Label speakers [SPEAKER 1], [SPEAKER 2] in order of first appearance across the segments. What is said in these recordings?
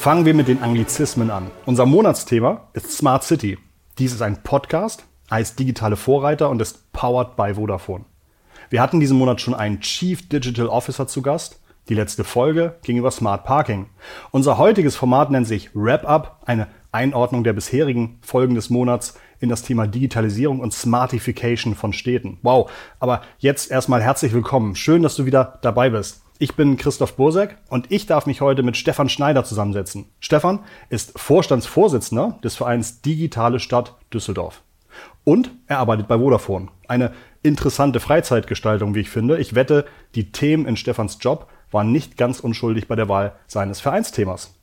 [SPEAKER 1] Fangen wir mit den Anglizismen an. Unser Monatsthema ist Smart City. Dies ist ein Podcast, heißt Digitale Vorreiter und ist powered by Vodafone. Wir hatten diesen Monat schon einen Chief Digital Officer zu Gast. Die letzte Folge ging über Smart Parking. Unser heutiges Format nennt sich Wrap Up, eine Einordnung der bisherigen Folgen des Monats in das Thema Digitalisierung und Smartification von Städten. Wow, aber jetzt erstmal herzlich willkommen. Schön, dass du wieder dabei bist. Ich bin Christoph Bursek und ich darf mich heute mit Stefan Schneider zusammensetzen. Stefan ist Vorstandsvorsitzender des Vereins Digitale Stadt Düsseldorf. Und er arbeitet bei Vodafone. Eine interessante Freizeitgestaltung, wie ich finde. Ich wette, die Themen in Stefans Job waren nicht ganz unschuldig bei der Wahl seines Vereinsthemas.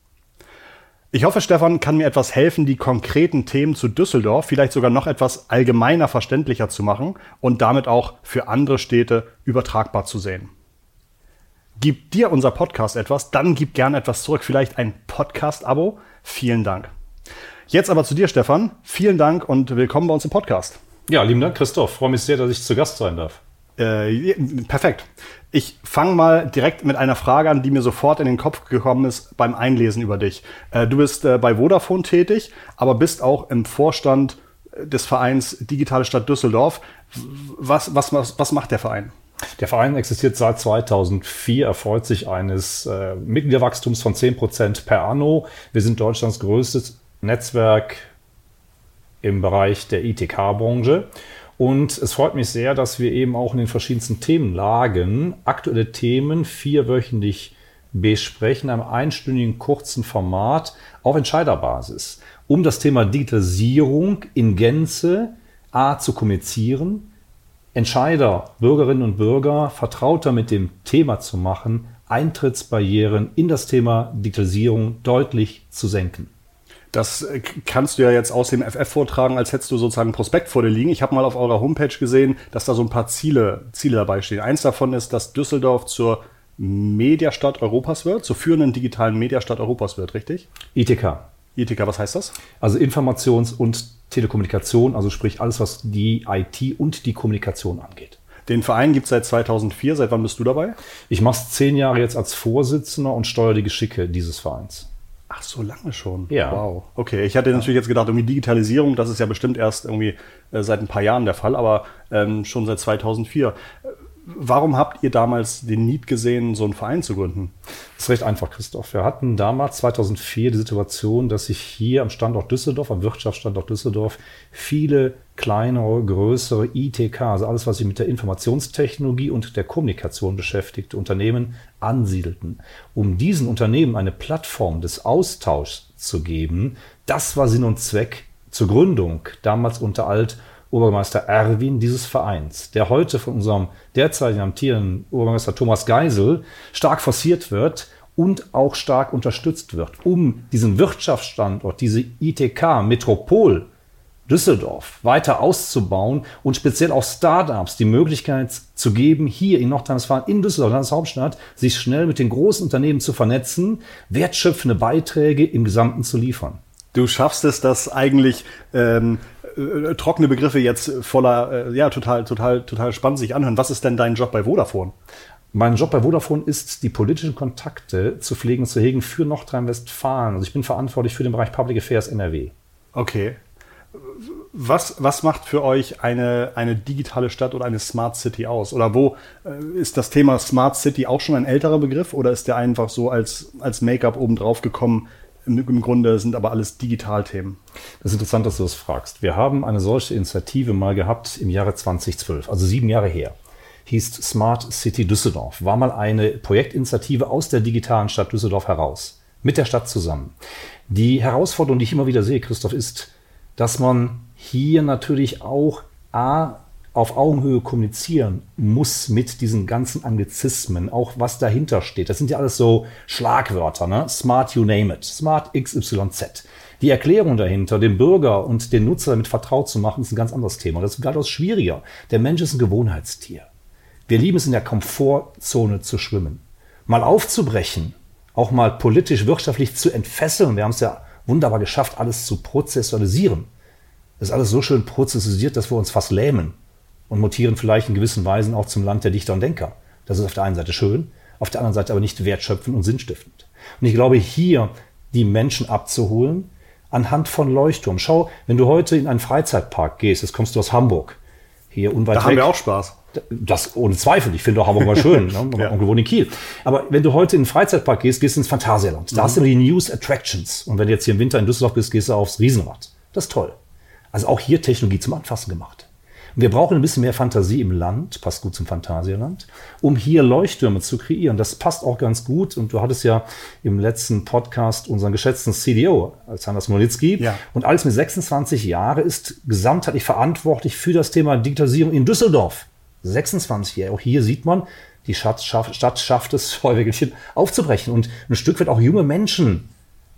[SPEAKER 1] Ich hoffe, Stefan kann mir etwas helfen, die konkreten Themen zu Düsseldorf vielleicht sogar noch etwas allgemeiner verständlicher zu machen und damit auch für andere Städte übertragbar zu sehen. Gibt dir unser Podcast etwas, dann gib gerne etwas zurück, vielleicht ein Podcast-Abo. Vielen Dank. Jetzt aber zu dir, Stefan. Vielen Dank und willkommen bei uns im Podcast.
[SPEAKER 2] Ja, lieben Dank, Christoph. Freue mich sehr, dass ich zu Gast sein darf.
[SPEAKER 1] Äh, perfekt. Ich fange mal direkt mit einer Frage an, die mir sofort in den Kopf gekommen ist beim Einlesen über dich. Äh, du bist äh, bei Vodafone tätig, aber bist auch im Vorstand des Vereins Digitale Stadt Düsseldorf. Was, was, was, was macht der Verein?
[SPEAKER 2] Der Verein existiert seit 2004, erfreut sich eines äh, Mitgliederwachstums von 10 Prozent per anno. Wir sind Deutschlands größtes Netzwerk im Bereich der ITK-Branche und es freut mich sehr, dass wir eben auch in den verschiedensten Themenlagen aktuelle Themen vierwöchentlich besprechen, einem einstündigen kurzen Format auf Entscheiderbasis, um das Thema Digitalisierung in Gänze A zu kommunizieren, Entscheider, Bürgerinnen und Bürger vertrauter mit dem Thema zu machen, Eintrittsbarrieren in das Thema Digitalisierung deutlich zu senken.
[SPEAKER 1] Das äh, kannst du ja jetzt aus dem FF vortragen, als hättest du sozusagen ein Prospekt vor dir liegen. Ich habe mal auf eurer Homepage gesehen, dass da so ein paar Ziele, Ziele dabei stehen. Eins davon ist, dass Düsseldorf zur Mediastadt Europas wird, zur führenden digitalen Mediastadt Europas wird, richtig?
[SPEAKER 2] ITK.
[SPEAKER 1] ITK, was heißt das?
[SPEAKER 2] Also Informations- und Telekommunikation, also sprich alles, was die IT und die Kommunikation angeht.
[SPEAKER 1] Den Verein gibt es seit 2004. Seit wann bist du dabei?
[SPEAKER 2] Ich mache es zehn Jahre jetzt als Vorsitzender und steuere die Geschicke dieses Vereins.
[SPEAKER 1] Ach, so lange schon.
[SPEAKER 2] Ja.
[SPEAKER 1] Wow. Okay, ich hatte natürlich jetzt gedacht, irgendwie Digitalisierung, das ist ja bestimmt erst irgendwie äh, seit ein paar Jahren der Fall, aber ähm, schon seit 2004. Warum habt ihr damals den Need gesehen, so einen Verein zu gründen?
[SPEAKER 2] Das ist recht einfach, Christoph. Wir hatten damals 2004 die Situation, dass sich hier am Standort Düsseldorf, am Wirtschaftsstandort Düsseldorf, viele kleinere, größere ITK, also alles, was sich mit der Informationstechnologie und der Kommunikation beschäftigte, Unternehmen ansiedelten. Um diesen Unternehmen eine Plattform des Austauschs zu geben, das war Sinn und Zweck zur Gründung, damals unter Alt- Obermeister Erwin dieses Vereins, der heute von unserem derzeitigen amtierenden Obermeister Thomas Geisel stark forciert wird und auch stark unterstützt wird, um diesen Wirtschaftsstandort, diese ITK Metropol Düsseldorf weiter auszubauen und speziell auch Startups die Möglichkeit zu geben, hier in Nordrhein-Westfalen, in Düsseldorf, Landeshauptstadt, sich schnell mit den großen Unternehmen zu vernetzen, wertschöpfende Beiträge im Gesamten zu liefern.
[SPEAKER 1] Du schaffst es, dass eigentlich ähm, äh, trockene Begriffe jetzt voller, äh, ja, total, total, total spannend sich anhören. Was ist denn dein Job bei Vodafone?
[SPEAKER 2] Mein Job bei Vodafone ist, die politischen Kontakte zu pflegen zu hegen für Nordrhein-Westfalen. Also ich bin verantwortlich für den Bereich Public Affairs NRW.
[SPEAKER 1] Okay. Was, was macht für euch eine, eine digitale Stadt oder eine Smart City aus? Oder wo äh, ist das Thema Smart City auch schon ein älterer Begriff oder ist der einfach so als, als Make-up obendrauf gekommen, im Grunde sind aber alles Digitalthemen.
[SPEAKER 2] Das ist interessant, dass du das fragst. Wir haben eine solche Initiative mal gehabt im Jahre 2012, also sieben Jahre her. Hieß Smart City Düsseldorf. War mal eine Projektinitiative aus der digitalen Stadt Düsseldorf heraus. Mit der Stadt zusammen. Die Herausforderung, die ich immer wieder sehe, Christoph, ist, dass man hier natürlich auch A, auf Augenhöhe kommunizieren muss mit diesen ganzen Anglizismen, auch was dahinter steht. Das sind ja alles so Schlagwörter, ne? Smart you name it, Smart XYZ. Die Erklärung dahinter, den Bürger und den Nutzer damit vertraut zu machen, ist ein ganz anderes Thema. Das ist weitaus schwieriger. Der Mensch ist ein Gewohnheitstier. Wir lieben es in der Komfortzone zu schwimmen. Mal aufzubrechen, auch mal politisch, wirtschaftlich zu entfesseln. Wir haben es ja wunderbar geschafft, alles zu prozessualisieren. Das ist alles so schön prozessualisiert, dass wir uns fast lähmen und mutieren vielleicht in gewissen Weisen auch zum Land der Dichter und Denker. Das ist auf der einen Seite schön, auf der anderen Seite aber nicht wertschöpfend und sinnstiftend. Und ich glaube, hier die Menschen abzuholen anhand von Leuchtturm. Schau, wenn du heute in einen Freizeitpark gehst, jetzt kommst du aus Hamburg, hier unweit
[SPEAKER 1] Da haben wir auch Spaß.
[SPEAKER 2] Das ohne Zweifel. Ich finde auch Hamburg mal schön. ne?
[SPEAKER 1] Ja.
[SPEAKER 2] Onkel wohnt in Kiel. Aber wenn du heute in den Freizeitpark gehst, gehst du ins Phantasialand. Da hast du die News Attractions. Und wenn du jetzt hier im Winter in Düsseldorf bist, gehst du aufs Riesenrad. Das ist toll. Also auch hier Technologie zum Anfassen gemacht. Wir brauchen ein bisschen mehr Fantasie im Land, passt gut zum Phantasialand, um hier Leuchttürme zu kreieren. Das passt auch ganz gut. Und du hattest ja im letzten Podcast unseren geschätzten CDO, Alexander Smolitzki.
[SPEAKER 1] Ja.
[SPEAKER 2] Und alles mit 26 Jahren ist gesamtheitlich verantwortlich für das Thema Digitalisierung in Düsseldorf. 26 Jahre. Auch hier sieht man, die Stadt schafft, es, Feuerwehrchen aufzubrechen und ein Stück weit auch junge Menschen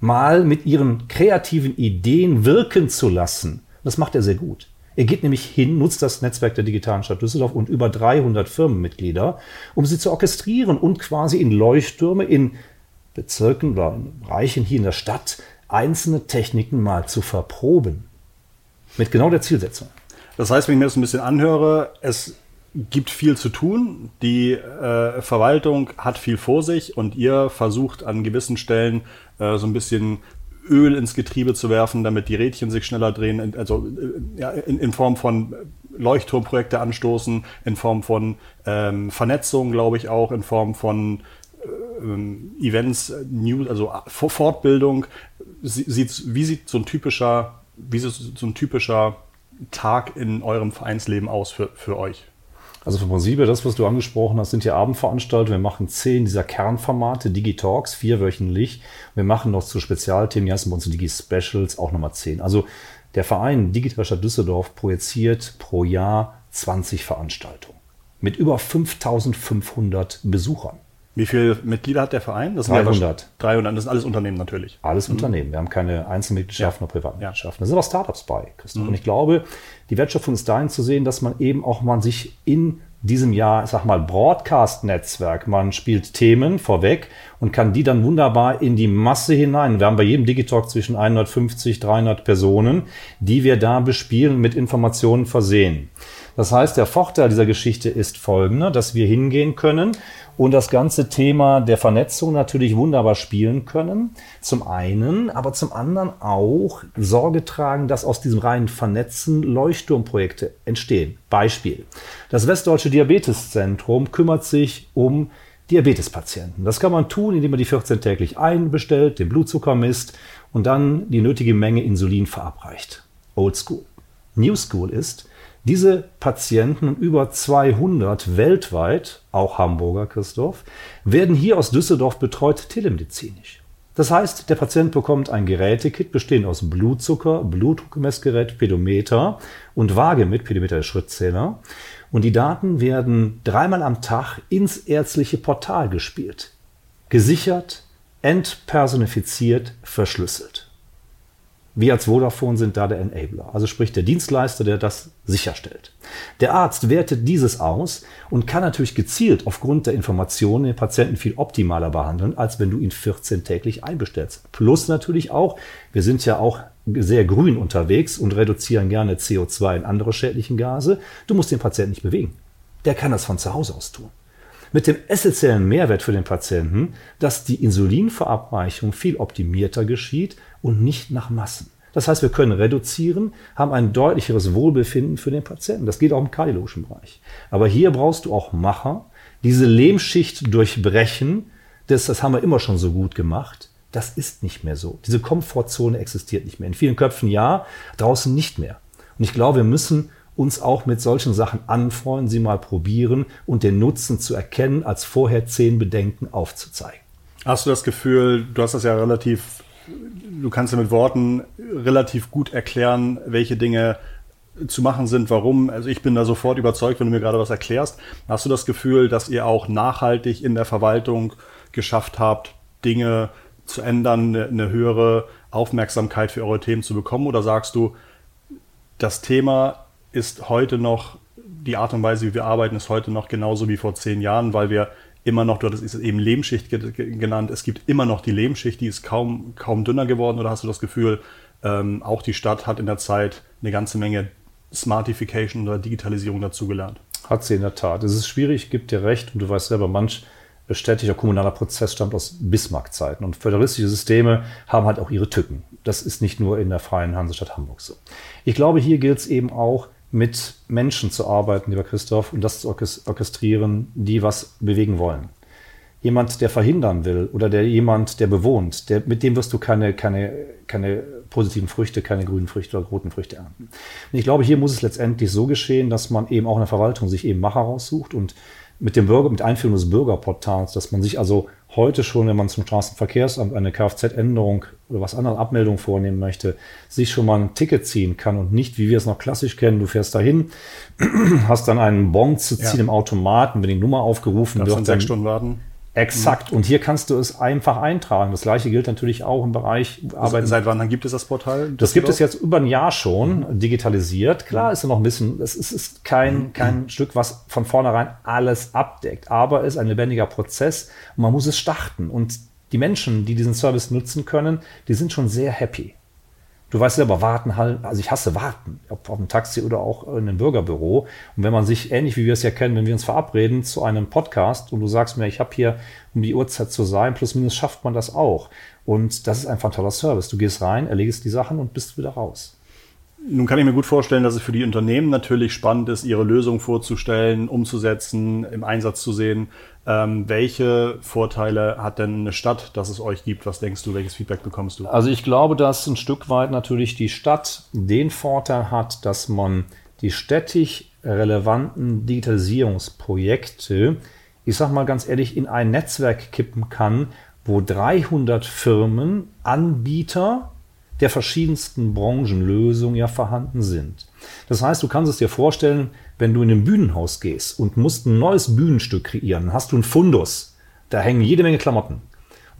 [SPEAKER 2] mal mit ihren kreativen Ideen wirken zu lassen. Das macht er sehr gut. Er geht nämlich hin, nutzt das Netzwerk der digitalen Stadt Düsseldorf und über 300 Firmenmitglieder, um sie zu orchestrieren und quasi in Leuchttürme in Bezirken oder in Bereichen hier in der Stadt einzelne Techniken mal zu verproben. Mit genau der Zielsetzung.
[SPEAKER 1] Das heißt, wenn ich mir das ein bisschen anhöre, es gibt viel zu tun. Die äh, Verwaltung hat viel vor sich und ihr versucht an gewissen Stellen äh, so ein bisschen Öl ins Getriebe zu werfen, damit die Rädchen sich schneller drehen, also äh, ja, in, in Form von Leuchtturmprojekte anstoßen, in Form von ähm, Vernetzung, glaube ich auch, in Form von ähm, Events, äh, News, also Vor- Fortbildung. Sie- Sieht, wie sieht so ein typischer, wie sieht so ein typischer Tag in eurem Vereinsleben aus für, für euch?
[SPEAKER 2] Also für ProSiebe, das, was du angesprochen hast, sind ja Abendveranstaltungen. Wir machen zehn dieser Kernformate, Digitalks, vierwöchentlich. Wir machen noch zu Spezialthemen, die heißen bei uns Digi-Specials, auch nochmal zehn. Also der Verein Digital Stadt Düsseldorf projiziert pro Jahr 20 Veranstaltungen mit über 5500 Besuchern.
[SPEAKER 1] Wie viele Mitglieder hat der Verein? Das sind
[SPEAKER 2] 300.
[SPEAKER 1] Ja 300, das sind alles Unternehmen natürlich.
[SPEAKER 2] Alles Unternehmen. Wir haben keine Einzelmitgliedschaften oder Privatmitgliedschaften. Da sind aber Startups bei, Christoph. Und ich glaube, die Wertschöpfung ist dahin zu sehen, dass man eben auch mal sich in diesem Jahr, ich sag mal, Broadcast-Netzwerk, man spielt Themen vorweg und kann die dann wunderbar in die Masse hinein. Wir haben bei jedem Digitalk zwischen 150, 300 Personen, die wir da bespielen und mit Informationen versehen. Das heißt, der Vorteil dieser Geschichte ist folgender, dass wir hingehen können und das ganze Thema der Vernetzung natürlich wunderbar spielen können. Zum einen, aber zum anderen auch Sorge tragen, dass aus diesem reinen Vernetzen Leuchtturmprojekte entstehen. Beispiel. Das Westdeutsche Diabeteszentrum kümmert sich um Diabetespatienten. Das kann man tun, indem man die 14 täglich einbestellt, den Blutzucker misst und dann die nötige Menge Insulin verabreicht. Old School. New School ist, diese Patienten, über 200 weltweit, auch Hamburger Christoph, werden hier aus Düsseldorf betreut telemedizinisch. Das heißt, der Patient bekommt ein Gerätekit bestehend aus Blutzucker, Blutdruckmessgerät, Pedometer und Waage mit, Pedometer der Schrittzähler. Und die Daten werden dreimal am Tag ins ärztliche Portal gespielt. Gesichert, entpersonifiziert, verschlüsselt. Wir als Vodafone sind da der Enabler, also sprich der Dienstleister, der das sicherstellt. Der Arzt wertet dieses aus und kann natürlich gezielt aufgrund der Informationen den Patienten viel optimaler behandeln, als wenn du ihn 14 täglich einbestellst. Plus natürlich auch, wir sind ja auch sehr grün unterwegs und reduzieren gerne CO2 und andere schädlichen Gase. Du musst den Patienten nicht bewegen. Der kann das von zu Hause aus tun mit dem essentiellen Mehrwert für den Patienten, dass die Insulinverabreichung viel optimierter geschieht und nicht nach Massen. Das heißt, wir können reduzieren, haben ein deutlicheres Wohlbefinden für den Patienten. Das geht auch im kardiologischen Bereich. Aber hier brauchst du auch Macher, diese Lehmschicht durchbrechen. Das, das haben wir immer schon so gut gemacht. Das ist nicht mehr so. Diese Komfortzone existiert nicht mehr. In vielen Köpfen ja, draußen nicht mehr. Und ich glaube, wir müssen uns auch mit solchen Sachen anfreunden, sie mal probieren und den Nutzen zu erkennen, als vorher zehn Bedenken aufzuzeigen.
[SPEAKER 1] Hast du das Gefühl, du hast das ja relativ, du kannst ja mit Worten relativ gut erklären, welche Dinge zu machen sind, warum. Also ich bin da sofort überzeugt, wenn du mir gerade was erklärst. Hast du das Gefühl, dass ihr auch nachhaltig in der Verwaltung geschafft habt, Dinge zu ändern, eine, eine höhere Aufmerksamkeit für eure Themen zu bekommen? Oder sagst du, das Thema ist heute noch, die Art und Weise, wie wir arbeiten, ist heute noch genauso wie vor zehn Jahren, weil wir immer noch, du hattest es eben Lehmschicht ge- ge- genannt, es gibt immer noch die Lehmschicht, die ist kaum, kaum dünner geworden oder hast du das Gefühl, ähm, auch die Stadt hat in der Zeit eine ganze Menge Smartification oder Digitalisierung dazugelernt?
[SPEAKER 2] Hat sie in der Tat. Es ist schwierig, gibt dir recht und du weißt selber, manch städtischer kommunaler Prozess stammt aus Bismarck-Zeiten. Und föderalistische Systeme haben halt auch ihre Tücken. Das ist nicht nur in der freien Hansestadt Hamburg so. Ich glaube, hier gilt es eben auch, mit Menschen zu arbeiten, lieber Christoph, und das zu orchestrieren, die was bewegen wollen. Jemand, der verhindern will oder der jemand, der bewohnt, der, mit dem wirst du keine, keine, keine positiven Früchte, keine grünen Früchte oder roten Früchte ernten. Und ich glaube, hier muss es letztendlich so geschehen, dass man eben auch in der Verwaltung sich eben Macher raussucht und mit dem Bürger, mit Einführung des Bürgerportals, dass man sich also heute schon, wenn man zum Straßenverkehrsamt eine Kfz-Änderung oder was anderes Abmeldung vornehmen möchte, sich schon mal ein Ticket ziehen kann und nicht, wie wir es noch klassisch kennen, du fährst dahin, hast dann einen Bon zu ziehen ja. im Automaten, wenn die Nummer aufgerufen
[SPEAKER 1] Darfst wird. Dann sechs Stunden warten.
[SPEAKER 2] Exakt. Und hier kannst du es einfach eintragen. Das gleiche gilt natürlich auch im Bereich
[SPEAKER 1] Arbeit. Seit wann gibt es das Portal?
[SPEAKER 2] Das, gibt es jetzt über ein Jahr schon mhm. digitalisiert. Klar ist es noch ein bisschen, es ist, ist kein, mhm. kein Stück, was von vornherein alles abdeckt, aber es ist ein lebendiger Prozess und man muss es starten. Und die Menschen, die diesen Service nutzen können, die sind schon sehr happy. Du weißt selber, warten halt, also ich hasse warten, ob auf dem Taxi oder auch in einem Bürgerbüro. Und wenn man sich, ähnlich wie wir es ja kennen, wenn wir uns verabreden zu einem Podcast und du sagst mir, ich habe hier um die Uhrzeit zu sein, plus minus schafft man das auch. Und das ist einfach ein toller Service. Du gehst rein, erledigst die Sachen und bist wieder raus.
[SPEAKER 1] Nun kann ich mir gut vorstellen, dass es für die Unternehmen natürlich spannend ist, ihre Lösung vorzustellen, umzusetzen, im Einsatz zu sehen. Ähm, welche Vorteile hat denn eine Stadt, dass es euch gibt? Was denkst du, welches Feedback bekommst du?
[SPEAKER 2] Also ich glaube, dass ein Stück weit natürlich die Stadt den Vorteil hat, dass man die städtisch relevanten Digitalisierungsprojekte, ich sage mal ganz ehrlich, in ein Netzwerk kippen kann, wo 300 Firmen, Anbieter, der verschiedensten Branchenlösungen ja vorhanden sind. Das heißt, du kannst es dir vorstellen, wenn du in ein Bühnenhaus gehst und musst ein neues Bühnenstück kreieren, hast du einen Fundus. Da hängen jede Menge Klamotten.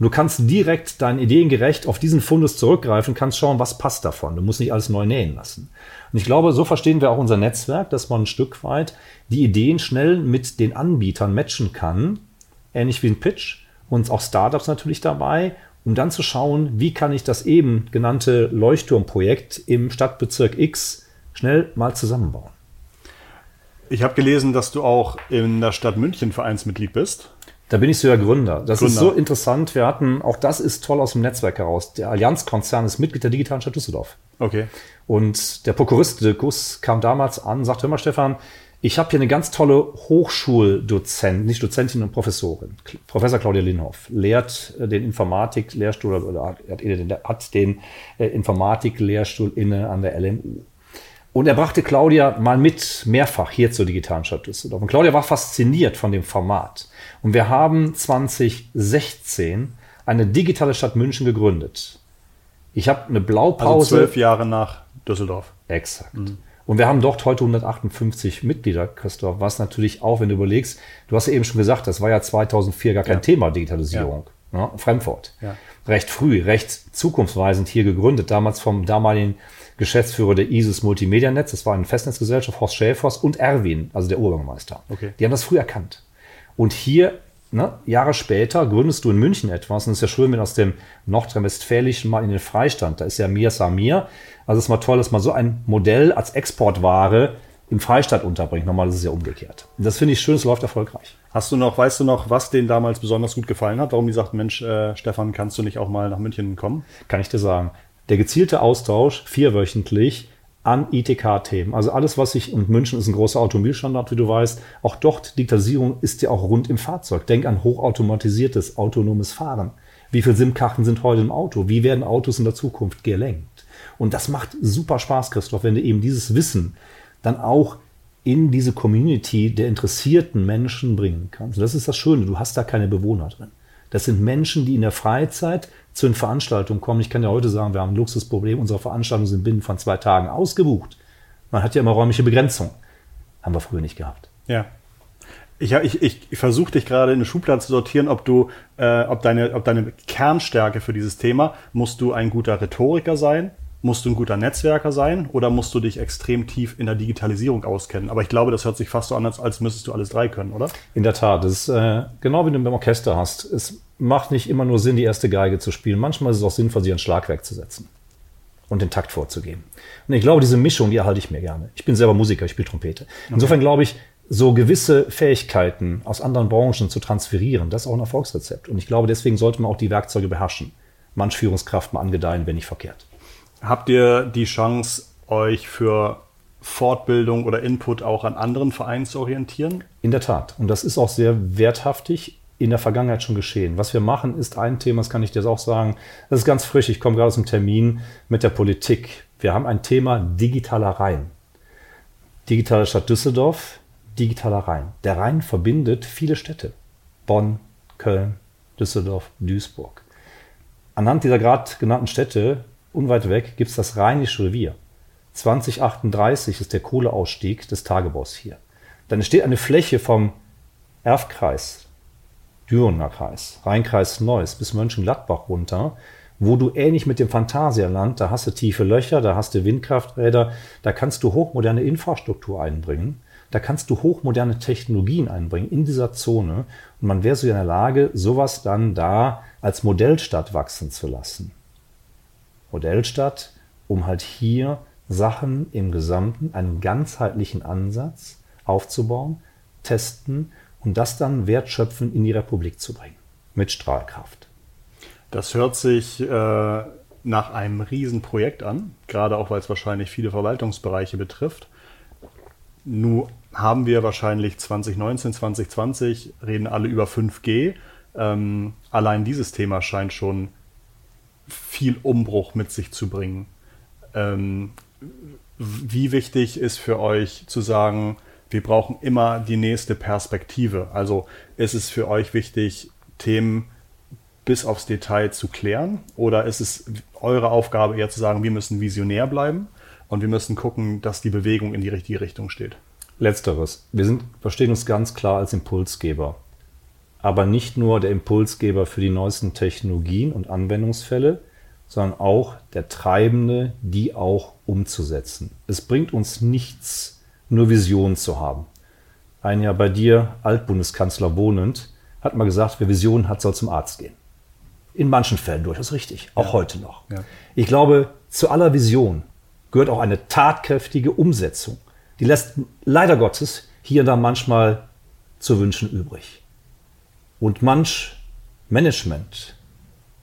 [SPEAKER 2] Und du kannst direkt deinen Ideen gerecht auf diesen Fundus zurückgreifen, kannst schauen, was passt davon. Du musst nicht alles neu nähen lassen. Und ich glaube, so verstehen wir auch unser Netzwerk, dass man ein Stück weit die Ideen schnell mit den Anbietern matchen kann. Ähnlich wie ein Pitch. Und auch Startups natürlich dabei um dann zu schauen, wie kann ich das eben genannte Leuchtturmprojekt im Stadtbezirk X schnell mal zusammenbauen.
[SPEAKER 1] Ich habe gelesen, dass du auch in der Stadt München Vereinsmitglied bist.
[SPEAKER 2] Da bin ich sogar Gründer. Das Gründer. ist so interessant. Wir hatten, auch das ist toll aus dem Netzwerk heraus. Der Allianzkonzern ist Mitglied der digitalen Stadt Düsseldorf.
[SPEAKER 1] Okay.
[SPEAKER 2] Und der Prokurist Gus kam damals an, sagte, hör mal Stefan, ich habe hier eine ganz tolle Hochschuldozent, nicht Dozentin und Professorin. Professor Claudia Linhoff lehrt äh, den Informatik-Lehrstuhl oder hat, hat den äh, Informatik-Lehrstuhl inne an der LMU. Und er brachte Claudia mal mit mehrfach hier zur digitalen Stadt Düsseldorf. Und Claudia war fasziniert von dem Format. Und wir haben 2016 eine digitale Stadt München gegründet. Ich habe eine Blaupause. Also
[SPEAKER 1] zwölf Jahre nach Düsseldorf.
[SPEAKER 2] Exakt. Mhm. Und wir haben dort heute 158 Mitglieder, Christoph, was natürlich auch, wenn du überlegst, du hast ja eben schon gesagt, das war ja 2004 gar kein ja. Thema Digitalisierung. Ja. Ne? Frankfurt. Ja. Recht früh, recht zukunftsweisend hier gegründet, damals vom damaligen Geschäftsführer der ISIS Multimedia Netz, das war eine Festnetzgesellschaft, Horst Schäfers und Erwin, also der Oberbürgermeister. Okay. Die haben das früh erkannt. Und hier Ne? Jahre später gründest du in München etwas und es ist ja schön, wenn aus dem Nordrhein-Westfälischen mal in den Freistand, da ist ja Mir Samir. Also es ist mal toll, dass man so ein Modell als Exportware im Freistaat unterbringt. Normal ist es ja umgekehrt. Und das finde ich schön, es läuft erfolgreich.
[SPEAKER 1] Hast du noch, weißt du noch, was denen damals besonders gut gefallen hat? Warum die sagt, Mensch, äh, Stefan, kannst du nicht auch mal nach München kommen?
[SPEAKER 2] Kann ich dir sagen. Der gezielte Austausch, vierwöchentlich, an ITK-Themen. Also alles, was sich, und München ist ein großer Automobilstandard, wie du weißt, auch dort, Digitalisierung ist ja auch rund im Fahrzeug. Denk an hochautomatisiertes, autonomes Fahren. Wie viele SIM-Karten sind heute im Auto? Wie werden Autos in der Zukunft gelenkt? Und das macht super Spaß, Christoph, wenn du eben dieses Wissen dann auch in diese Community der interessierten Menschen bringen kannst. Und das ist das Schöne, du hast da keine Bewohner drin. Das sind Menschen, die in der Freizeit zu den Veranstaltungen kommen. Ich kann ja heute sagen, wir haben ein Luxusproblem. Unsere Veranstaltungen sind binnen von zwei Tagen ausgebucht. Man hat ja immer räumliche Begrenzung. Haben wir früher nicht gehabt.
[SPEAKER 1] Ja. Ich, ich, ich, ich versuche dich gerade in eine Schublade zu sortieren, ob du, äh, ob deine, ob deine Kernstärke für dieses Thema, musst du ein guter Rhetoriker sein, Musst du ein guter Netzwerker sein oder musst du dich extrem tief in der Digitalisierung auskennen? Aber ich glaube, das hört sich fast so an, als, müsstest du alles drei können, oder?
[SPEAKER 2] In der Tat. Das ist äh, genau wie du beim Orchester hast. Es macht nicht immer nur Sinn, die erste Geige zu spielen. Manchmal ist es auch sinnvoll, sich ein Schlagwerk zu setzen und den Takt vorzugeben. Und ich glaube, diese Mischung, die erhalte ich mir gerne. Ich bin selber Musiker, ich spiele Trompete. Insofern okay. glaube ich, so gewisse Fähigkeiten aus anderen Branchen zu transferieren, das ist auch ein Erfolgsrezept. Und ich glaube, deswegen sollte man auch die Werkzeuge beherrschen. Manch Führungskraft mal angedeihen, wenn nicht verkehrt.
[SPEAKER 1] Habt ihr die Chance, euch für Fortbildung oder Input auch an anderen Vereinen zu orientieren?
[SPEAKER 2] In der Tat. Und das ist auch sehr werthaftig in der Vergangenheit schon geschehen. Was wir machen, ist ein Thema, das kann ich dir auch sagen, das ist ganz frisch. Ich komme gerade aus dem Termin mit der Politik. Wir haben ein Thema digitaler Rhein. Digitale Stadt Düsseldorf, digitaler Rhein. Der Rhein verbindet viele Städte. Bonn, Köln, Düsseldorf, Duisburg. Anhand dieser gerade genannten Städte, unweit weg, gibt es das Rheinische Revier. 2038 ist der Kohleausstieg des Tagebaus hier. Dann entsteht eine Fläche vom Erfkreis, Dürener Kreis, Rheinkreis Neuss bis Mönchengladbach runter, wo du ähnlich mit dem Phantasialand, da hast du tiefe Löcher, da hast du Windkrafträder, da kannst du hochmoderne Infrastruktur einbringen, da kannst du hochmoderne Technologien einbringen in dieser Zone und man wäre so in der Lage, sowas dann da als Modellstadt wachsen zu lassen. Modellstadt, um halt hier Sachen im Gesamten, einen ganzheitlichen Ansatz aufzubauen, testen und das dann wertschöpfen in die Republik zu bringen. Mit Strahlkraft.
[SPEAKER 1] Das hört sich äh, nach einem Riesenprojekt an, gerade auch weil es wahrscheinlich viele Verwaltungsbereiche betrifft. Nun haben wir wahrscheinlich 2019, 2020, reden alle über 5G. Ähm, allein dieses Thema scheint schon viel Umbruch mit sich zu bringen. Ähm, wie wichtig ist für euch zu sagen, wir brauchen immer die nächste Perspektive? Also ist es für euch wichtig, Themen bis aufs Detail zu klären? Oder ist es eure Aufgabe eher zu sagen, wir müssen visionär bleiben und wir müssen gucken, dass die Bewegung in die richtige Richtung steht?
[SPEAKER 2] Letzteres. Wir sind, verstehen uns ganz klar als Impulsgeber. Aber nicht nur der Impulsgeber für die neuesten Technologien und Anwendungsfälle, sondern auch der Treibende, die auch umzusetzen. Es bringt uns nichts, nur Visionen zu haben. Ein Jahr bei dir, Altbundeskanzler wohnend, hat mal gesagt, wer Visionen hat, soll zum Arzt gehen. In manchen Fällen durchaus richtig, auch ja. heute noch. Ja. Ich glaube, zu aller Vision gehört auch eine tatkräftige Umsetzung die lässt leider Gottes hier und da manchmal zu wünschen übrig. Und manch Management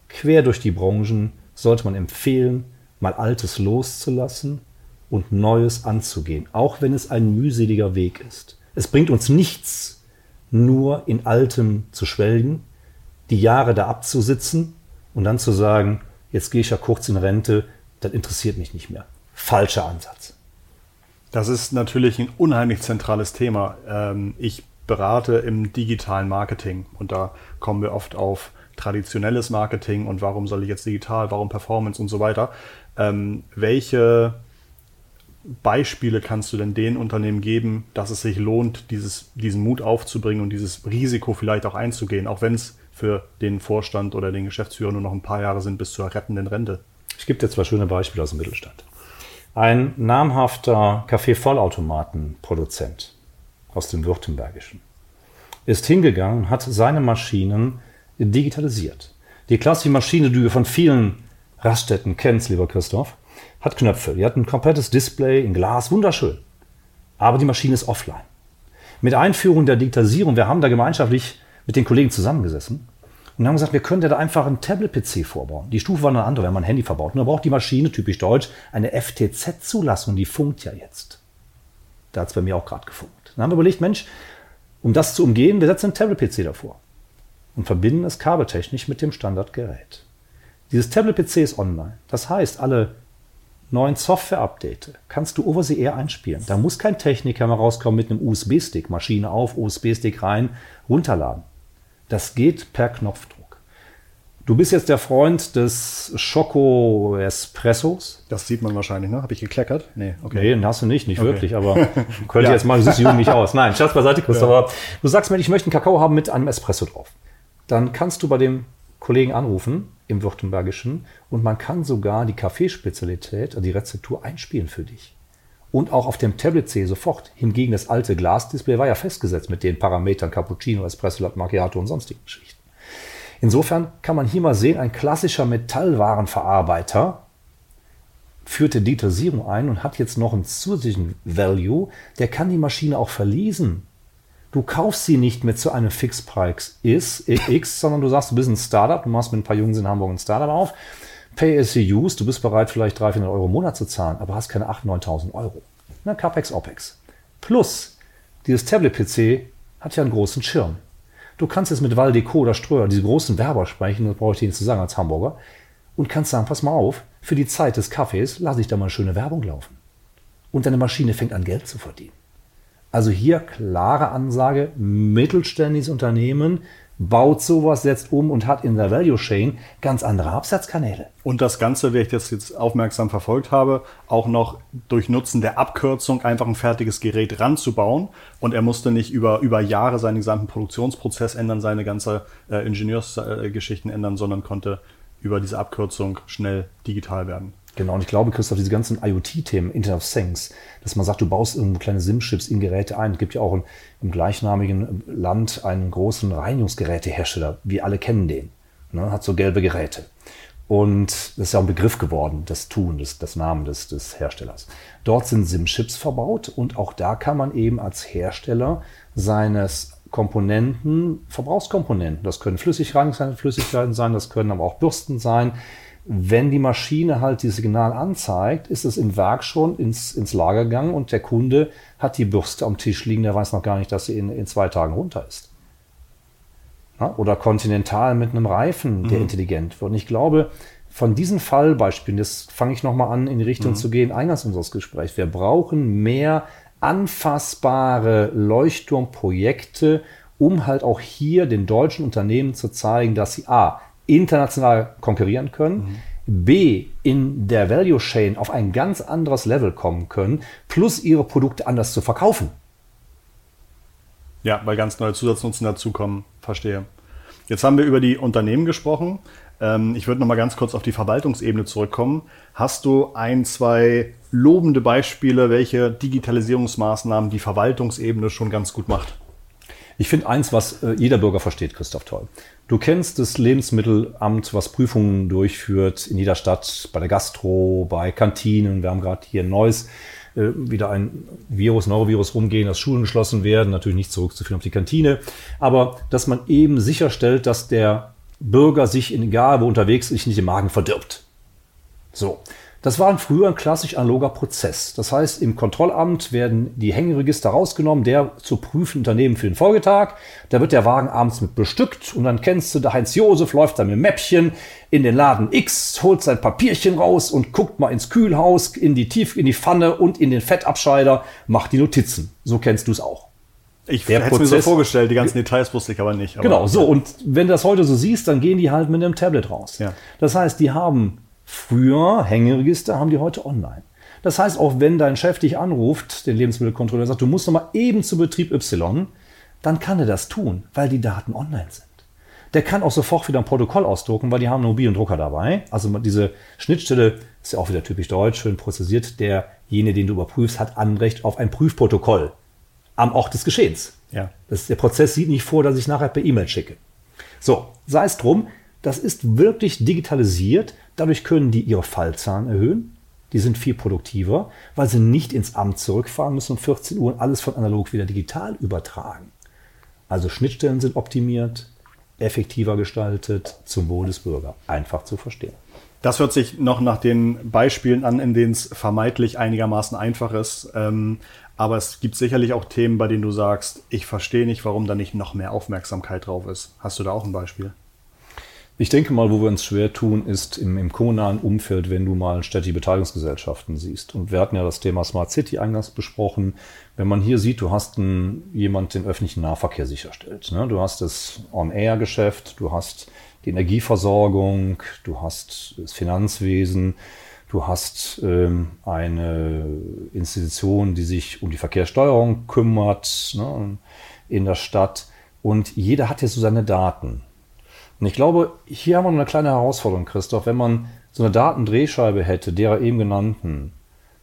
[SPEAKER 2] quer durch die Branchen sollte man empfehlen, mal Altes loszulassen und Neues anzugehen, auch wenn es ein mühseliger Weg ist. Es bringt uns nichts, nur in Altem zu schwelgen, die Jahre da abzusitzen und dann zu sagen, jetzt gehe ich ja kurz in Rente, das interessiert mich nicht mehr. Falscher Ansatz.
[SPEAKER 1] Das ist natürlich ein unheimlich zentrales Thema. Ähm, ich berate im digitalen Marketing und da kommen wir oft auf traditionelles Marketing und warum soll ich jetzt digital, warum Performance und so weiter. Ähm, welche Beispiele kannst du denn den Unternehmen geben, dass es sich lohnt, dieses, diesen Mut aufzubringen und dieses Risiko vielleicht auch einzugehen, auch wenn es für den Vorstand oder den Geschäftsführer nur noch ein paar Jahre sind bis zur rettenden Rente?
[SPEAKER 2] Ich gebe dir zwei schöne Beispiele aus dem Mittelstand. Ein namhafter Kaffee-Vollautomatenproduzent aus dem Württembergischen ist hingegangen und hat seine Maschinen digitalisiert. Die klassische Maschine, die du von vielen Raststätten kennst, lieber Christoph, hat Knöpfe. Die hat ein komplettes Display in Glas, wunderschön. Aber die Maschine ist offline. Mit Einführung der Digitalisierung, wir haben da gemeinschaftlich mit den Kollegen zusammengesessen und haben gesagt, wir können da einfach einen Tablet-PC vorbauen. Die Stufe war eine andere, wenn man ein Handy verbaut. Und da braucht die Maschine, typisch deutsch, eine FTZ-Zulassung. Die funkt ja jetzt. Da hat es bei mir auch gerade gefunkt. Dann haben wir überlegt, Mensch, um das zu umgehen, wir setzen einen Tablet-PC davor und verbinden es kabeltechnisch mit dem Standardgerät. Dieses Tablet-PC ist online. Das heißt, alle neuen Software-Update kannst du over the air einspielen. Da muss kein Techniker mehr rauskommen mit einem USB-Stick, Maschine auf, USB-Stick rein, runterladen. Das geht per Knopfdruck. Du bist jetzt der Freund des Schoko Espressos.
[SPEAKER 1] Das sieht man wahrscheinlich, ne? Habe ich gekleckert?
[SPEAKER 2] Nee, okay. Nee, den hast du nicht, nicht okay. wirklich, aber könnte ja. jetzt mal, du siehst jung nicht aus. Nein, Schatz beiseite, Christopher. Ja. Du sagst mir, ich möchte einen Kakao haben mit einem Espresso drauf. Dann kannst du bei dem Kollegen anrufen im Württembergischen und man kann sogar die Kaffeespezialität, die Rezeptur einspielen für dich und auch auf dem Tablet C sofort. Hingegen das alte Glasdisplay war ja festgesetzt mit den Parametern Cappuccino, Espresso, Latte Macchiato und sonstigen Geschichten. Insofern kann man hier mal sehen, ein klassischer Metallwarenverarbeiter führte Digitalisierung ein und hat jetzt noch einen zusätzlichen Value, der kann die Maschine auch verlesen Du kaufst sie nicht mehr zu einem Fixpreis X, sondern du sagst, du bist ein Startup, du machst mit ein paar Jungs in Hamburg ein Startup auf, pay as you use, du bist bereit, vielleicht 300, 400 Euro im Monat zu zahlen, aber hast keine 8.000, 9.000 Euro. Na, CapEx, OpEx. Plus, dieses Tablet-PC hat ja einen großen Schirm. Du kannst jetzt mit Valdeco oder Ströer, diese großen Werber sprechen, das brauche ich dir nicht zu sagen als Hamburger, und kannst sagen, pass mal auf, für die Zeit des Kaffees lasse ich da mal schöne Werbung laufen. Und deine Maschine fängt an, Geld zu verdienen. Also hier klare Ansage, mittelständisches Unternehmen baut sowas, setzt um und hat in der Value Chain ganz andere Absatzkanäle.
[SPEAKER 1] Und das Ganze, wie ich das jetzt aufmerksam verfolgt habe, auch noch durch Nutzen der Abkürzung einfach ein fertiges Gerät ranzubauen. Und er musste nicht über, über Jahre seinen gesamten Produktionsprozess ändern, seine ganze äh, Ingenieursgeschichten äh, ändern, sondern konnte über diese Abkürzung schnell digital werden.
[SPEAKER 2] Genau, und ich glaube, Christoph, diese ganzen IoT-Themen, Internet of Things, dass man sagt, du baust irgendwo kleine SIM-Chips in Geräte ein. Es gibt ja auch in, im gleichnamigen Land einen großen Reinigungsgerätehersteller. Wir alle kennen den. Ne? Hat so gelbe Geräte. Und das ist ja ein Begriff geworden, das Tun, das, das Namen des, des Herstellers. Dort sind SIM-Chips verbaut und auch da kann man eben als Hersteller seines Komponenten, Verbrauchskomponenten, das können Flüssigkeiten sein, das können aber auch Bürsten sein, wenn die Maschine halt dieses Signal anzeigt, ist es im Werk schon ins, ins Lager gegangen und der Kunde hat die Bürste am Tisch liegen, der weiß noch gar nicht, dass sie in, in zwei Tagen runter ist. Ja, oder Continental mit einem Reifen, der mhm. intelligent wird. Und ich glaube, von diesen Fallbeispielen, das fange ich nochmal an, in die Richtung mhm. zu gehen, eingangs unseres Gesprächs. Wir brauchen mehr anfassbare Leuchtturmprojekte, um halt auch hier den deutschen Unternehmen zu zeigen, dass sie A, international konkurrieren können, mhm. B, in der Value Chain auf ein ganz anderes Level kommen können, plus ihre Produkte anders zu verkaufen.
[SPEAKER 1] Ja, weil ganz neue Zusatznutzen dazukommen, verstehe. Jetzt haben wir über die Unternehmen gesprochen. Ähm, ich würde noch mal ganz kurz auf die Verwaltungsebene zurückkommen. Hast du ein, zwei lobende Beispiele, welche Digitalisierungsmaßnahmen die Verwaltungsebene schon ganz gut macht?
[SPEAKER 2] Ich finde eins, was äh, jeder Bürger versteht, Christoph Toll. Du kennst das Lebensmittelamt, was Prüfungen durchführt in jeder Stadt, bei der Gastro, bei Kantinen. Wir haben gerade hier ein neues, äh, wieder ein Virus, Neurovirus rumgehen, dass Schulen geschlossen werden. Natürlich nicht zurückzuführen auf die Kantine. Aber dass man eben sicherstellt, dass der Bürger sich, in, egal wo unterwegs ist, nicht den Magen verdirbt. So. Das war früher ein klassisch analoger Prozess. Das heißt, im Kontrollamt werden die Hängeregister rausgenommen, der zu prüfen Unternehmen für den Folgetag. Da wird der Wagen abends mit bestückt und dann kennst du, der Heinz Josef läuft dann mit Mäppchen in den Laden X, holt sein Papierchen raus und guckt mal ins Kühlhaus, in die Tief, in die Pfanne und in den Fettabscheider, macht die Notizen. So kennst du es auch.
[SPEAKER 1] Ich hätte Prozess, mir so vorgestellt, die ganzen Details wusste ich aber nicht. Aber
[SPEAKER 2] genau, so. Und wenn du das heute so siehst, dann gehen die halt mit einem Tablet raus. Ja. Das heißt, die haben Früher Hängeregister haben die heute online. Das heißt, auch wenn dein Chef dich anruft, den Lebensmittelkontrolleur sagt, du musst noch mal eben zu Betrieb Y, dann kann er das tun, weil die Daten online sind. Der kann auch sofort wieder ein Protokoll ausdrucken, weil die haben einen mobilen Drucker dabei. Also diese Schnittstelle ist ja auch wieder typisch deutsch, schön prozessiert. Derjenige, den du überprüfst, hat Anrecht auf ein Prüfprotokoll am Ort des Geschehens. Ja. Das, der Prozess sieht nicht vor, dass ich nachher per E-Mail schicke. So, sei es drum, das ist wirklich digitalisiert Dadurch können die ihre Fallzahlen erhöhen. Die sind viel produktiver, weil sie nicht ins Amt zurückfahren müssen um 14 Uhr und alles von analog wieder digital übertragen. Also Schnittstellen sind optimiert, effektiver gestaltet, zum Wohl des Bürgers. Einfach zu verstehen.
[SPEAKER 1] Das hört sich noch nach den Beispielen an, in denen es vermeintlich einigermaßen einfach ist. Ähm, aber es gibt sicherlich auch Themen, bei denen du sagst, ich verstehe nicht, warum da nicht noch mehr Aufmerksamkeit drauf ist. Hast du da auch ein Beispiel?
[SPEAKER 2] Ich denke mal, wo wir uns schwer tun, ist im, im kommunalen Umfeld, wenn du mal städtische Beteiligungsgesellschaften siehst. Und wir hatten ja das Thema Smart City eingangs besprochen. Wenn man hier sieht, du hast einen, jemand den öffentlichen Nahverkehr sicherstellt. Ne? Du hast das On-Air-Geschäft, du hast die Energieversorgung, du hast das Finanzwesen, du hast ähm, eine Institution, die sich um die Verkehrssteuerung kümmert ne, in der Stadt. Und jeder hat ja so seine Daten. Und ich glaube, hier haben wir eine kleine Herausforderung, Christoph. Wenn man so eine Datendrehscheibe hätte, derer eben genannten,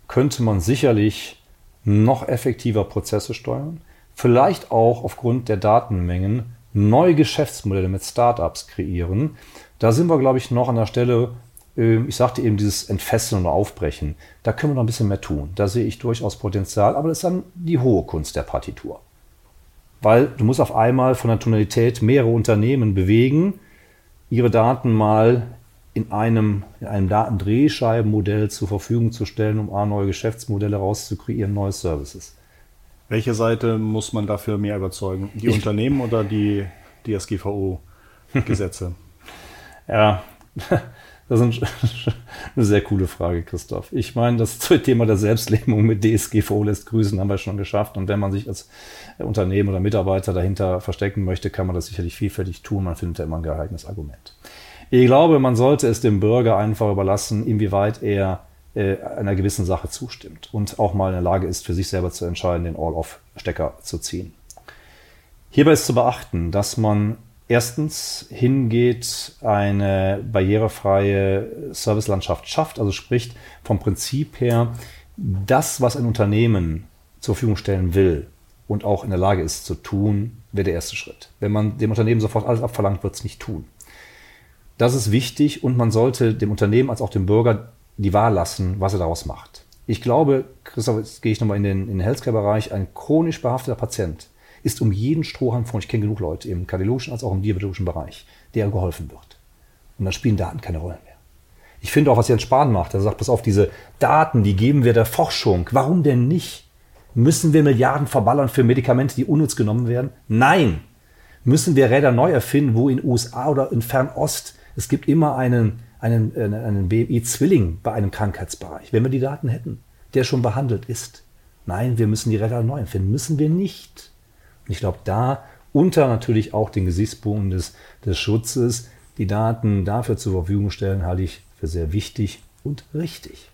[SPEAKER 2] könnte man sicherlich noch effektiver Prozesse steuern. Vielleicht auch aufgrund der Datenmengen neue Geschäftsmodelle mit Startups kreieren. Da sind wir, glaube ich, noch an der Stelle, ähm, ich sagte eben dieses Entfesseln und Aufbrechen. Da können wir noch ein bisschen mehr tun. Da sehe ich durchaus Potenzial, aber das ist dann die hohe Kunst der Partitur. Weil du musst auf einmal von der Tonalität mehrere Unternehmen bewegen, ihre Daten mal in einem, in einem Datendrehscheibenmodell zur Verfügung zu stellen, um A, neue Geschäftsmodelle rauszukreieren, neue Services.
[SPEAKER 1] Welche Seite muss man dafür mehr überzeugen? Die ich, Unternehmen oder die DSGVO-Gesetze?
[SPEAKER 2] ja, das ist eine sehr coole Frage, Christoph. Ich meine, das Thema der Selbstlähmung mit DSGVO lässt grüßen, haben wir schon geschafft. Und wenn man sich als Unternehmen oder Mitarbeiter dahinter verstecken möchte, kann man das sicherlich vielfältig tun. Man findet ja immer ein geeignetes Argument. Ich glaube, man sollte es dem Bürger einfach überlassen, inwieweit er äh, einer gewissen Sache zustimmt und auch mal in der Lage ist, für sich selber zu entscheiden, den All-Off-Stecker zu ziehen. Hierbei ist zu beachten, dass man erstens hingeht, eine barrierefreie Servicelandschaft schafft, also spricht vom Prinzip her, das, was ein Unternehmen zur Verfügung stellen will und auch in der Lage ist zu tun, wäre der erste Schritt. Wenn man dem Unternehmen sofort alles abverlangt, wird es nicht tun. Das ist wichtig und man sollte dem Unternehmen als auch dem Bürger die Wahl lassen, was er daraus macht. Ich glaube, Christoph, jetzt gehe ich nochmal in den, in den Healthcare-Bereich, ein chronisch behafteter Patient ist um jeden Strohhalm von, ich kenne genug Leute im kardiologischen als auch im diabetologischen Bereich, der geholfen wird. Und dann spielen Daten keine Rolle mehr. Ich finde auch, was Jens Spahn macht, er sagt, pass auf, diese Daten, die geben wir der Forschung. Warum denn nicht? Müssen wir Milliarden verballern für Medikamente, die unnütz genommen werden? Nein! Müssen wir Räder neu erfinden, wo in USA oder in Fernost es gibt immer einen, einen, äh, einen BMI-Zwilling bei einem Krankheitsbereich, wenn wir die Daten hätten, der schon behandelt ist. Nein, wir müssen die Räder neu erfinden. Müssen wir nicht. Und ich glaube, da unter natürlich auch den Gesichtspunkten des, des Schutzes die Daten dafür zur Verfügung stellen, halte ich für sehr wichtig und richtig.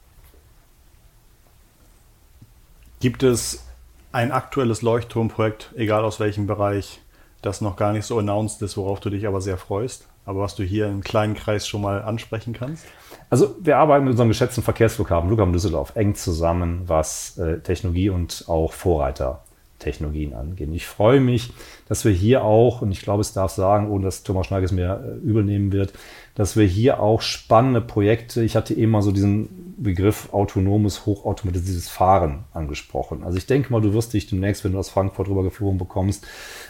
[SPEAKER 1] Gibt es ein aktuelles Leuchtturmprojekt, egal aus welchem Bereich, das noch gar nicht so announced ist, worauf du dich aber sehr freust? aber was du hier im kleinen Kreis schon mal ansprechen kannst?
[SPEAKER 2] Also wir arbeiten mit unserem geschätzten Verkehrsflughafen Flughafen Düsseldorf eng zusammen, was äh, Technologie und auch Vorreitertechnologien angeht. Ich freue mich, dass wir hier auch, und ich glaube, es darf sagen, ohne dass Thomas Schneig es mir äh, übel nehmen wird, dass wir hier auch spannende Projekte, ich hatte eben mal so diesen Begriff autonomes, hochautomatisiertes Fahren angesprochen. Also ich denke mal, du wirst dich demnächst, wenn du aus Frankfurt rüber geflogen bekommst,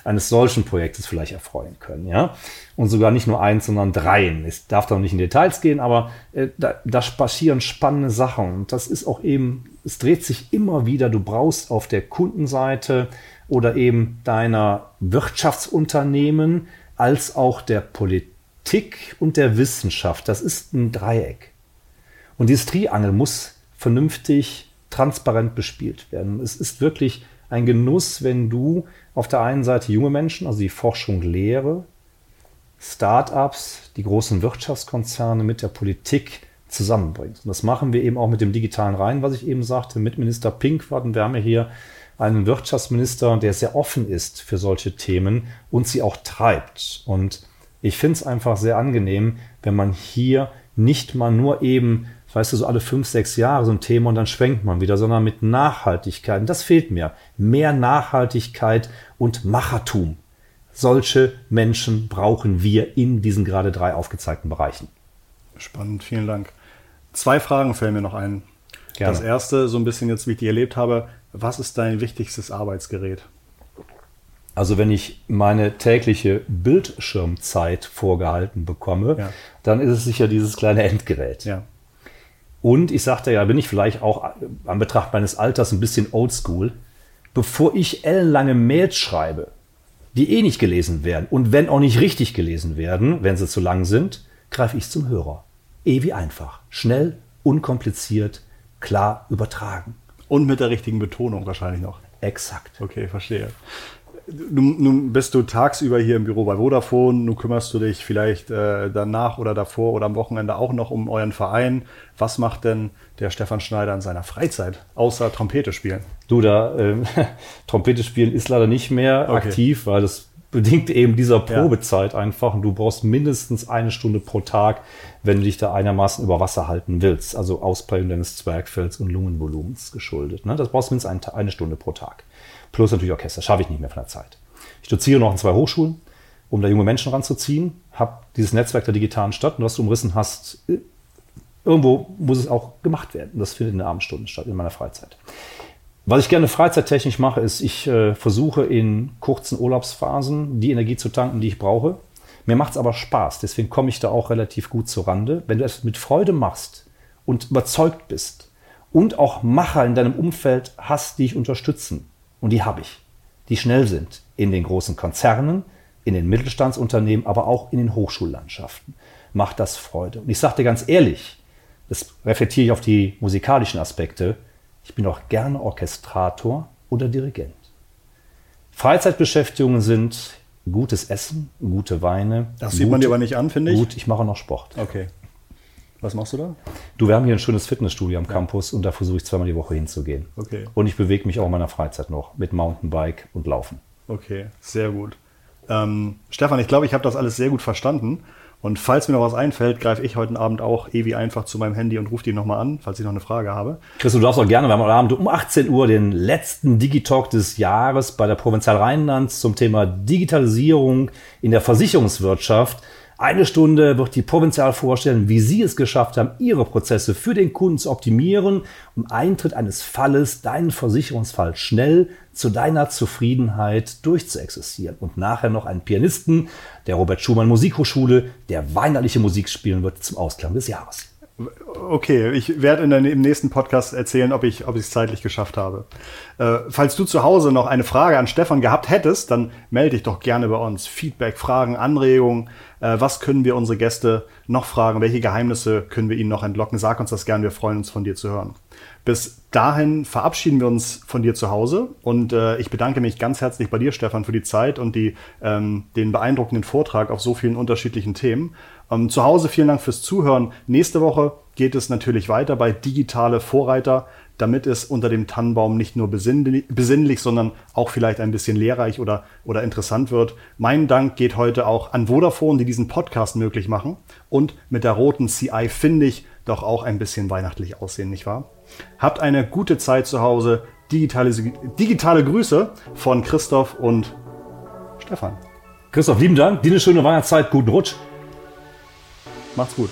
[SPEAKER 2] eines solchen Projektes vielleicht erfreuen können, ja. Und sogar nicht nur eins, sondern dreien. Ich darf da nicht in Details gehen, aber äh, da, da passieren spannende Sachen. Und das ist auch eben, es dreht sich immer wieder, du brauchst auf der Kundenseite oder eben deiner Wirtschaftsunternehmen als auch der Politik und der Wissenschaft. Das ist ein Dreieck. Und dieses Triangel muss vernünftig, transparent bespielt werden. Es ist wirklich ein Genuss, wenn du auf der einen Seite junge Menschen, also die Forschung, Lehre, Start-ups, die großen Wirtschaftskonzerne mit der Politik zusammenbringst. Und das machen wir eben auch mit dem digitalen Rhein, was ich eben sagte, mit Minister Pinkwart. Und wir haben ja hier einen Wirtschaftsminister, der sehr offen ist für solche Themen und sie auch treibt. Und ich finde es einfach sehr angenehm, wenn man hier nicht mal nur eben weißt du, so alle fünf, sechs Jahre so ein Thema und dann schwenkt man wieder, sondern mit Nachhaltigkeit. Und das fehlt mir. Mehr Nachhaltigkeit und Machertum. Solche Menschen brauchen wir in diesen gerade drei aufgezeigten Bereichen.
[SPEAKER 1] Spannend, vielen Dank. Zwei Fragen fällen mir noch ein. Gerne. Das erste, so ein bisschen jetzt, wie ich die erlebt habe, was ist dein wichtigstes Arbeitsgerät?
[SPEAKER 2] Also wenn ich meine tägliche Bildschirmzeit vorgehalten bekomme, ja. dann ist es sicher dieses kleine Endgerät. Ja. Und ich sagte ja, bin ich vielleicht auch an Betracht meines Alters ein bisschen oldschool. Bevor ich ellenlange Mails schreibe, die eh nicht gelesen werden und wenn auch nicht richtig gelesen werden, wenn sie zu lang sind, greife ich zum Hörer. Eh wie einfach. Schnell, unkompliziert, klar übertragen.
[SPEAKER 1] Und mit der richtigen Betonung wahrscheinlich noch.
[SPEAKER 2] Exakt.
[SPEAKER 1] Okay, verstehe. Nun bist du tagsüber hier im Büro bei Vodafone, nun kümmerst du dich vielleicht äh, danach oder davor oder am Wochenende auch noch um euren Verein. Was macht denn der Stefan Schneider in seiner Freizeit, außer Trompete spielen?
[SPEAKER 2] Du, da äh, Trompete spielen ist leider nicht mehr okay. aktiv, weil das bedingt eben dieser Probezeit einfach und du brauchst mindestens eine Stunde pro Tag, wenn du dich da einigermaßen über Wasser halten willst. Also Ausprägung deines Zwergfells und Lungenvolumens geschuldet. Ne? Das brauchst du mindestens eine Stunde pro Tag. Plus natürlich Orchester. Schaffe ich nicht mehr von der Zeit. Ich doziere noch in zwei Hochschulen, um da junge Menschen ranzuziehen. Habe dieses Netzwerk der digitalen Stadt und was du umrissen hast, äh, irgendwo muss es auch gemacht werden. Das findet in den Abendstunden statt, in meiner Freizeit. Was ich gerne freizeittechnisch mache, ist, ich äh, versuche in kurzen Urlaubsphasen die Energie zu tanken, die ich brauche. Mir macht es aber Spaß, deswegen komme ich da auch relativ gut zur Rande. Wenn du es mit Freude machst und überzeugt bist und auch Macher in deinem Umfeld hast, die dich unterstützen, und die habe ich, die schnell sind in den großen Konzernen, in den Mittelstandsunternehmen, aber auch in den Hochschullandschaften, macht das Freude. Und ich sage dir ganz ehrlich, das reflektiere ich auf die musikalischen Aspekte, ich bin auch gerne Orchestrator oder Dirigent. Freizeitbeschäftigungen sind gutes Essen, gute Weine.
[SPEAKER 1] Das sieht man dir aber nicht an, finde ich.
[SPEAKER 2] Gut, ich mache noch Sport.
[SPEAKER 1] Okay. Was machst du da?
[SPEAKER 2] Du, wir haben hier ein schönes Fitnessstudio am Campus und da versuche ich zweimal die Woche hinzugehen.
[SPEAKER 1] Okay.
[SPEAKER 2] Und ich bewege mich auch in meiner Freizeit noch mit Mountainbike und Laufen.
[SPEAKER 1] Okay, sehr gut. Ähm, Stefan, ich glaube, ich habe das alles sehr gut verstanden. Und falls mir noch was einfällt, greife ich heute Abend auch Evi einfach zu meinem Handy und rufe die nochmal an, falls ich noch eine Frage habe.
[SPEAKER 2] Chris, du darfst auch gerne, wir haben heute Abend um 18 Uhr den letzten Digitalk des Jahres bei der Provinzial Rheinland zum Thema Digitalisierung in der Versicherungswirtschaft. Eine Stunde wird die Provinzial vorstellen, wie Sie es geschafft haben, Ihre Prozesse für den Kunden zu optimieren, um Eintritt eines Falles, deinen Versicherungsfall schnell zu deiner Zufriedenheit durchzuexistieren. Und nachher noch einen Pianisten der Robert Schumann Musikhochschule, der weihnachtliche Musik spielen wird zum Ausklang des Jahres.
[SPEAKER 1] Okay, ich werde in der, im nächsten Podcast erzählen, ob ich ob es zeitlich geschafft habe. Äh, falls du zu Hause noch eine Frage an Stefan gehabt hättest, dann melde dich doch gerne bei uns. Feedback, Fragen, Anregungen. Äh, was können wir unsere Gäste noch fragen? Welche Geheimnisse können wir ihnen noch entlocken? Sag uns das gerne. Wir freuen uns von dir zu hören. Bis dahin verabschieden wir uns von dir zu Hause und äh, ich bedanke mich ganz herzlich bei dir, Stefan, für die Zeit und die, ähm, den beeindruckenden Vortrag auf so vielen unterschiedlichen Themen. Ähm, zu Hause vielen Dank fürs Zuhören. Nächste Woche geht es natürlich weiter bei Digitale Vorreiter, damit es unter dem Tannenbaum nicht nur besinnlich, besinnlich, sondern auch vielleicht ein bisschen lehrreich oder, oder interessant wird. Mein Dank geht heute auch an Vodafone, die diesen Podcast möglich machen und mit der roten CI finde ich doch auch ein bisschen weihnachtlich aussehen, nicht wahr? Habt eine gute Zeit zu Hause. Digitale, digitale Grüße von Christoph und Stefan.
[SPEAKER 2] Christoph, lieben Dank. Dir eine schöne Weihnachtszeit. Guten Rutsch.
[SPEAKER 1] Macht's gut.